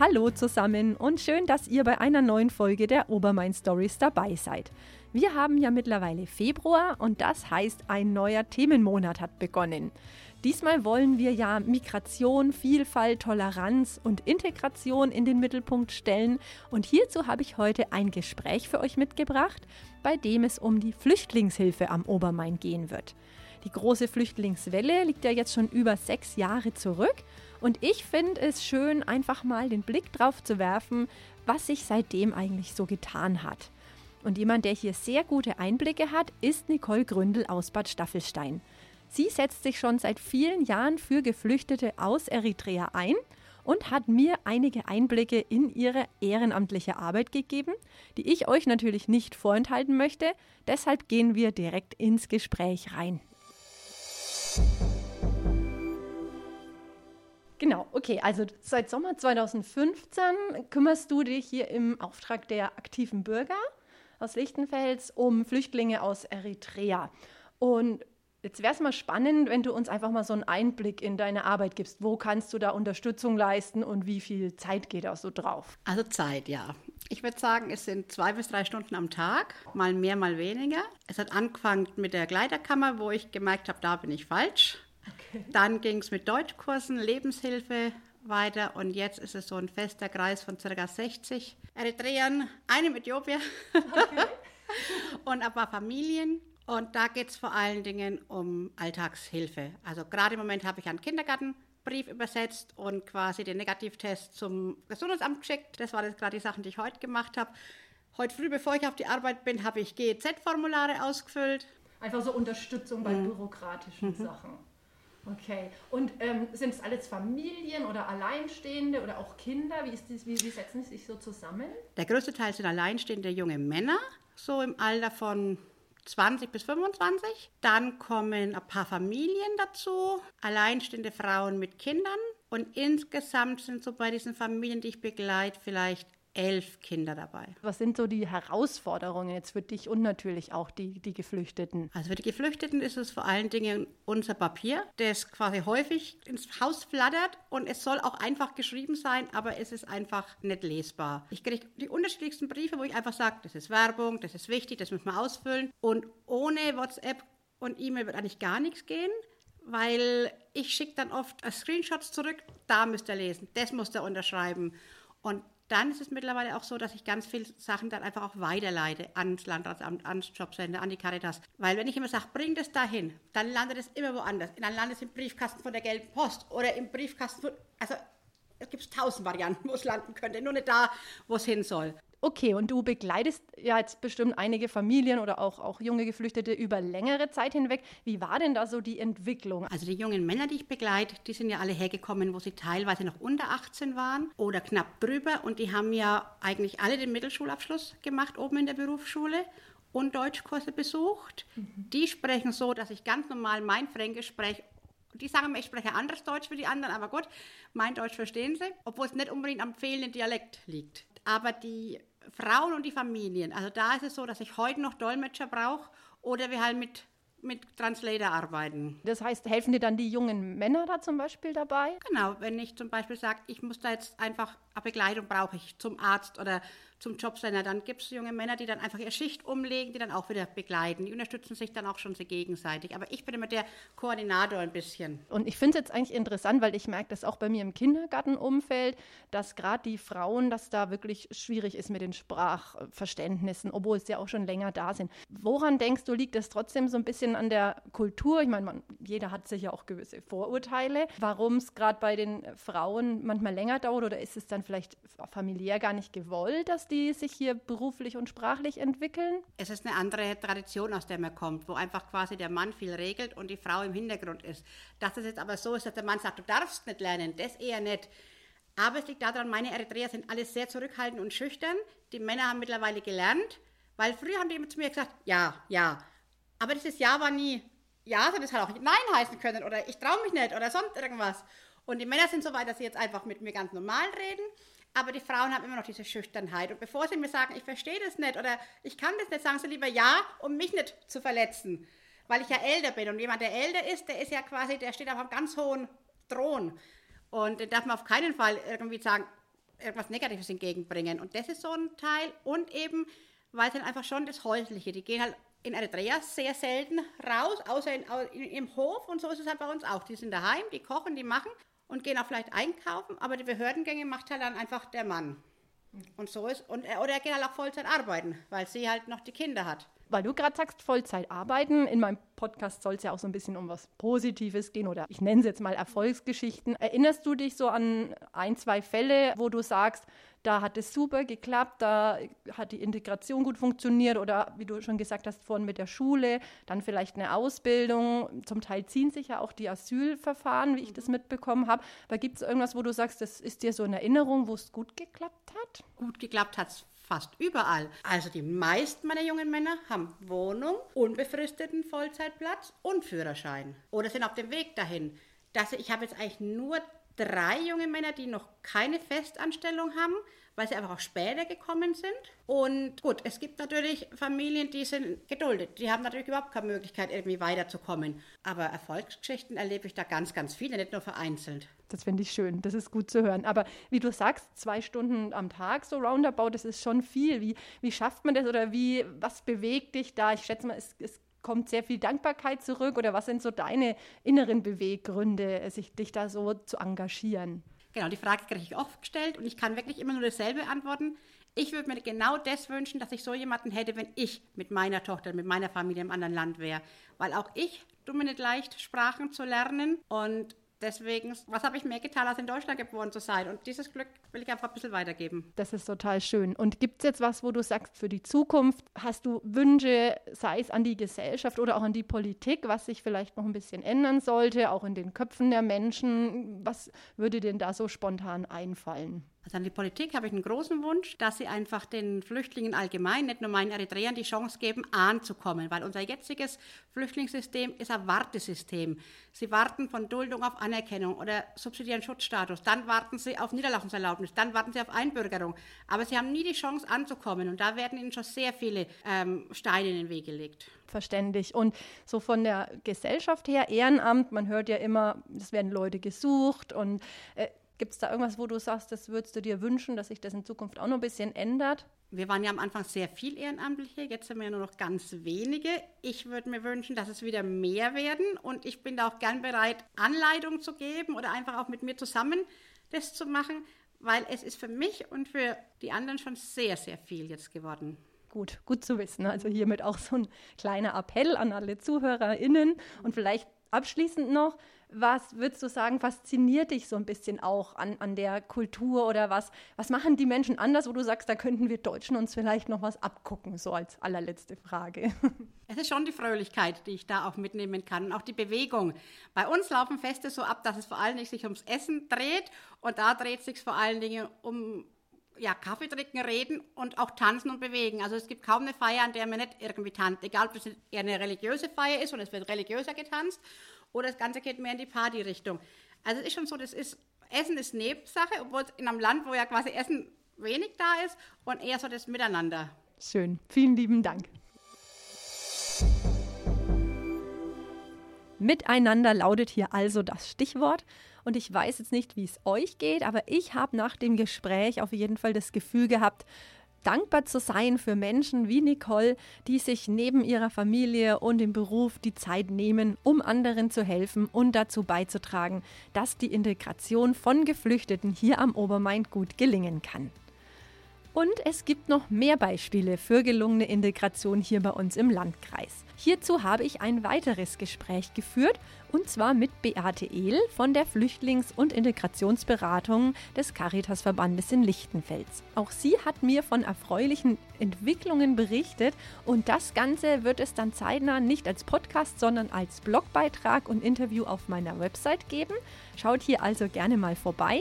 Hallo zusammen und schön, dass ihr bei einer neuen Folge der Obermain Stories dabei seid. Wir haben ja mittlerweile Februar und das heißt, ein neuer Themenmonat hat begonnen. Diesmal wollen wir ja Migration, Vielfalt, Toleranz und Integration in den Mittelpunkt stellen und hierzu habe ich heute ein Gespräch für euch mitgebracht, bei dem es um die Flüchtlingshilfe am Obermain gehen wird. Die große Flüchtlingswelle liegt ja jetzt schon über sechs Jahre zurück und ich finde es schön, einfach mal den Blick drauf zu werfen, was sich seitdem eigentlich so getan hat. Und jemand, der hier sehr gute Einblicke hat, ist Nicole Gründel aus Bad Staffelstein. Sie setzt sich schon seit vielen Jahren für Geflüchtete aus Eritrea ein und hat mir einige Einblicke in ihre ehrenamtliche Arbeit gegeben, die ich euch natürlich nicht vorenthalten möchte. Deshalb gehen wir direkt ins Gespräch rein. Genau, okay, also seit Sommer 2015 kümmerst du dich hier im Auftrag der aktiven Bürger aus Lichtenfels um Flüchtlinge aus Eritrea. Und jetzt wäre es mal spannend, wenn du uns einfach mal so einen Einblick in deine Arbeit gibst. Wo kannst du da Unterstützung leisten und wie viel Zeit geht da so drauf? Also Zeit, ja. Ich würde sagen, es sind zwei bis drei Stunden am Tag, mal mehr, mal weniger. Es hat angefangen mit der Kleiderkammer, wo ich gemerkt habe, da bin ich falsch. Dann ging es mit Deutschkursen, Lebenshilfe weiter und jetzt ist es so ein fester Kreis von ca. 60 Eritreern, einem Äthiopier okay. und ein paar Familien. Und da geht es vor allen Dingen um Alltagshilfe. Also gerade im Moment habe ich einen Kindergartenbrief übersetzt und quasi den Negativtest zum Gesundheitsamt geschickt. Das waren jetzt gerade die Sachen, die ich heute gemacht habe. Heute früh, bevor ich auf die Arbeit bin, habe ich GEZ-Formulare ausgefüllt. Einfach so Unterstützung bei mhm. bürokratischen mhm. Sachen. Okay. Und ähm, sind es alles Familien oder Alleinstehende oder auch Kinder? Wie, ist das, wie, wie setzen sie sich so zusammen? Der größte Teil sind alleinstehende junge Männer, so im Alter von 20 bis 25. Dann kommen ein paar Familien dazu, alleinstehende Frauen mit Kindern. Und insgesamt sind so bei diesen Familien, die ich begleite, vielleicht elf Kinder dabei. Was sind so die Herausforderungen jetzt für dich und natürlich auch die, die Geflüchteten? Also für die Geflüchteten ist es vor allen Dingen unser Papier, das quasi häufig ins Haus flattert und es soll auch einfach geschrieben sein, aber es ist einfach nicht lesbar. Ich kriege die unterschiedlichsten Briefe, wo ich einfach sage, das ist Werbung, das ist wichtig, das müssen wir ausfüllen und ohne WhatsApp und E-Mail wird eigentlich gar nichts gehen weil ich schicke dann oft Screenshots zurück, da müsst ihr lesen, das muss ihr unterschreiben. Und dann ist es mittlerweile auch so, dass ich ganz viele Sachen dann einfach auch weiterleite ans Landratsamt, ans Jobcenter, an die Caritas. Weil wenn ich immer sage, bring das dahin, dann landet es immer woanders. Dann landet es im Briefkasten von der Gelben Post oder im Briefkasten von, also es gibt tausend Varianten, wo es landen könnte, nur nicht da, wo es hin soll. Okay, und du begleitest ja jetzt bestimmt einige Familien oder auch, auch junge Geflüchtete über längere Zeit hinweg. Wie war denn da so die Entwicklung? Also die jungen Männer, die ich begleite, die sind ja alle hergekommen, wo sie teilweise noch unter 18 waren oder knapp drüber. Und die haben ja eigentlich alle den Mittelschulabschluss gemacht oben in der Berufsschule und Deutschkurse besucht. Mhm. Die sprechen so, dass ich ganz normal mein Fränkisch spreche die sagen mir, ich spreche anderes Deutsch wie die anderen, aber gut, mein Deutsch verstehen sie, obwohl es nicht unbedingt am fehlenden Dialekt liegt. Aber die Frauen und die Familien. Also da ist es so, dass ich heute noch Dolmetscher brauche oder wir halt mit mit Translator arbeiten. Das heißt, helfen dir dann die jungen Männer da zum Beispiel dabei? Genau, wenn ich zum Beispiel sage, ich muss da jetzt einfach eine Begleitung brauche ich zum Arzt oder zum Jobcenter, dann gibt es junge Männer, die dann einfach ihre Schicht umlegen, die dann auch wieder begleiten. Die unterstützen sich dann auch schon sehr gegenseitig. Aber ich bin immer der Koordinator ein bisschen. Und ich finde es jetzt eigentlich interessant, weil ich merke das auch bei mir im Kindergartenumfeld, dass gerade die Frauen, dass da wirklich schwierig ist mit den Sprachverständnissen, obwohl es ja auch schon länger da sind. Woran denkst du, liegt das trotzdem so ein bisschen an der Kultur? Ich meine, jeder hat sicher auch gewisse Vorurteile. Warum es gerade bei den Frauen manchmal länger dauert oder ist es dann vielleicht familiär gar nicht gewollt, dass die sich hier beruflich und sprachlich entwickeln? Es ist eine andere Tradition, aus der man kommt, wo einfach quasi der Mann viel regelt und die Frau im Hintergrund ist. Dass es jetzt aber so ist, dass der Mann sagt, du darfst nicht lernen, das eher nicht. Aber es liegt daran, meine Eritreer sind alle sehr zurückhaltend und schüchtern. Die Männer haben mittlerweile gelernt, weil früher haben die immer zu mir gesagt, ja, ja. Aber dieses Ja war nie Ja, sondern es hat auch Nein heißen können oder ich traue mich nicht oder sonst irgendwas. Und die Männer sind so weit, dass sie jetzt einfach mit mir ganz normal reden. Aber die Frauen haben immer noch diese Schüchternheit. Und bevor sie mir sagen, ich verstehe das nicht oder ich kann das nicht, sagen sie lieber ja, um mich nicht zu verletzen. Weil ich ja älter bin. Und jemand, der älter ist, der ist ja quasi, der steht auf einem ganz hohen Thron. Und den darf man auf keinen Fall irgendwie sagen, irgendwas Negatives entgegenbringen. Und das ist so ein Teil. Und eben, weil es dann einfach schon das Häusliche, die gehen halt in Eritrea sehr selten raus, außer in, in, im Hof. Und so ist es halt bei uns auch. Die sind daheim, die kochen, die machen und gehen auch vielleicht einkaufen, aber die Behördengänge macht halt dann einfach der Mann. Und so ist, und, oder er geht halt auch Vollzeit arbeiten, weil sie halt noch die Kinder hat weil du gerade sagst, Vollzeit arbeiten. In meinem Podcast soll es ja auch so ein bisschen um was Positives gehen oder ich nenne es jetzt mal Erfolgsgeschichten. Erinnerst du dich so an ein, zwei Fälle, wo du sagst, da hat es super geklappt, da hat die Integration gut funktioniert oder wie du schon gesagt hast, vorhin mit der Schule, dann vielleicht eine Ausbildung. Zum Teil ziehen sich ja auch die Asylverfahren, wie ich das mitbekommen habe. Aber gibt es irgendwas, wo du sagst, das ist dir so in Erinnerung, wo es gut geklappt hat? Gut geklappt hat es fast überall. Also die meisten meiner jungen Männer haben Wohnung, unbefristeten Vollzeitplatz und Führerschein oder sind auf dem Weg dahin. Das, ich habe jetzt eigentlich nur drei junge Männer, die noch keine Festanstellung haben, weil sie einfach auch später gekommen sind. Und gut, es gibt natürlich Familien, die sind geduldet. Die haben natürlich überhaupt keine Möglichkeit, irgendwie weiterzukommen. Aber Erfolgsgeschichten erlebe ich da ganz, ganz viele, nicht nur vereinzelt. Das finde ich schön, das ist gut zu hören. Aber wie du sagst, zwei Stunden am Tag so roundabout, das ist schon viel. Wie, wie schafft man das oder wie, was bewegt dich da? Ich schätze mal, es, es kommt sehr viel Dankbarkeit zurück oder was sind so deine inneren Beweggründe, sich dich da so zu engagieren? Genau, die Frage kriege ich oft gestellt und ich kann wirklich immer nur dasselbe antworten. Ich würde mir genau das wünschen, dass ich so jemanden hätte, wenn ich mit meiner Tochter, mit meiner Familie im anderen Land wäre. Weil auch ich tue mir nicht leicht, Sprachen zu lernen. Und Deswegen, was habe ich mehr getan, als in Deutschland geboren zu sein? Und dieses Glück will ich einfach ein bisschen weitergeben. Das ist total schön. Und gibt es jetzt was, wo du sagst, für die Zukunft hast du Wünsche, sei es an die Gesellschaft oder auch an die Politik, was sich vielleicht noch ein bisschen ändern sollte, auch in den Köpfen der Menschen? Was würde denn da so spontan einfallen? Also an die Politik habe ich einen großen Wunsch, dass sie einfach den Flüchtlingen allgemein, nicht nur meinen Eritreern, die Chance geben, anzukommen, weil unser jetziges Flüchtlingssystem ist ein Wartesystem. Sie warten von Duldung auf Anerkennung oder subsidiären Schutzstatus, dann warten sie auf Niederlassungserlaubnis, dann warten sie auf Einbürgerung, aber sie haben nie die Chance anzukommen. Und da werden ihnen schon sehr viele ähm, Steine in den Weg gelegt. Verständlich. Und so von der Gesellschaft her, Ehrenamt, man hört ja immer, es werden Leute gesucht und äh, Gibt es da irgendwas, wo du sagst, das würdest du dir wünschen, dass sich das in Zukunft auch noch ein bisschen ändert? Wir waren ja am Anfang sehr viel Ehrenamtliche, jetzt sind wir ja nur noch ganz wenige. Ich würde mir wünschen, dass es wieder mehr werden und ich bin da auch gern bereit, Anleitung zu geben oder einfach auch mit mir zusammen das zu machen, weil es ist für mich und für die anderen schon sehr, sehr viel jetzt geworden. Gut, gut zu wissen. Also hiermit auch so ein kleiner Appell an alle ZuhörerInnen und vielleicht abschließend noch, was würdest du sagen, fasziniert dich so ein bisschen auch an, an der Kultur oder was, was machen die Menschen anders, wo du sagst, da könnten wir Deutschen uns vielleicht noch was abgucken, so als allerletzte Frage? Es ist schon die Fröhlichkeit, die ich da auch mitnehmen kann und auch die Bewegung. Bei uns laufen Feste so ab, dass es vor allen Dingen sich ums Essen dreht und da dreht es sich vor allen Dingen um ja, Kaffee trinken, reden und auch tanzen und bewegen. Also es gibt kaum eine Feier, an der man nicht irgendwie tanzt. Egal, ob es eher eine religiöse Feier ist und es wird religiöser getanzt oder das Ganze geht mehr in die Party-Richtung. Also es ist schon so, das ist, Essen ist Nebensache, obwohl es in einem Land, wo ja quasi Essen wenig da ist und eher so das Miteinander. Schön, vielen lieben Dank. Miteinander lautet hier also das Stichwort. Und ich weiß jetzt nicht, wie es euch geht, aber ich habe nach dem Gespräch auf jeden Fall das Gefühl gehabt, dankbar zu sein für Menschen wie Nicole, die sich neben ihrer Familie und dem Beruf die Zeit nehmen, um anderen zu helfen und dazu beizutragen, dass die Integration von Geflüchteten hier am Obermain gut gelingen kann. Und es gibt noch mehr Beispiele für gelungene Integration hier bei uns im Landkreis. Hierzu habe ich ein weiteres Gespräch geführt und zwar mit Beate Ehl von der Flüchtlings- und Integrationsberatung des Caritasverbandes in Lichtenfels. Auch sie hat mir von erfreulichen Entwicklungen berichtet und das Ganze wird es dann zeitnah nicht als Podcast, sondern als Blogbeitrag und Interview auf meiner Website geben. Schaut hier also gerne mal vorbei.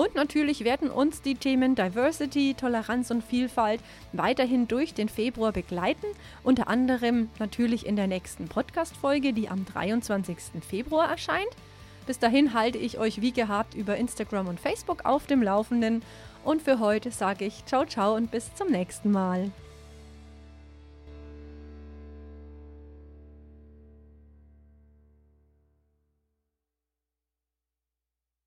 Und natürlich werden uns die Themen Diversity, Toleranz und Vielfalt weiterhin durch den Februar begleiten. Unter anderem natürlich in der nächsten Podcast-Folge, die am 23. Februar erscheint. Bis dahin halte ich euch wie gehabt über Instagram und Facebook auf dem Laufenden. Und für heute sage ich ciao, ciao und bis zum nächsten Mal.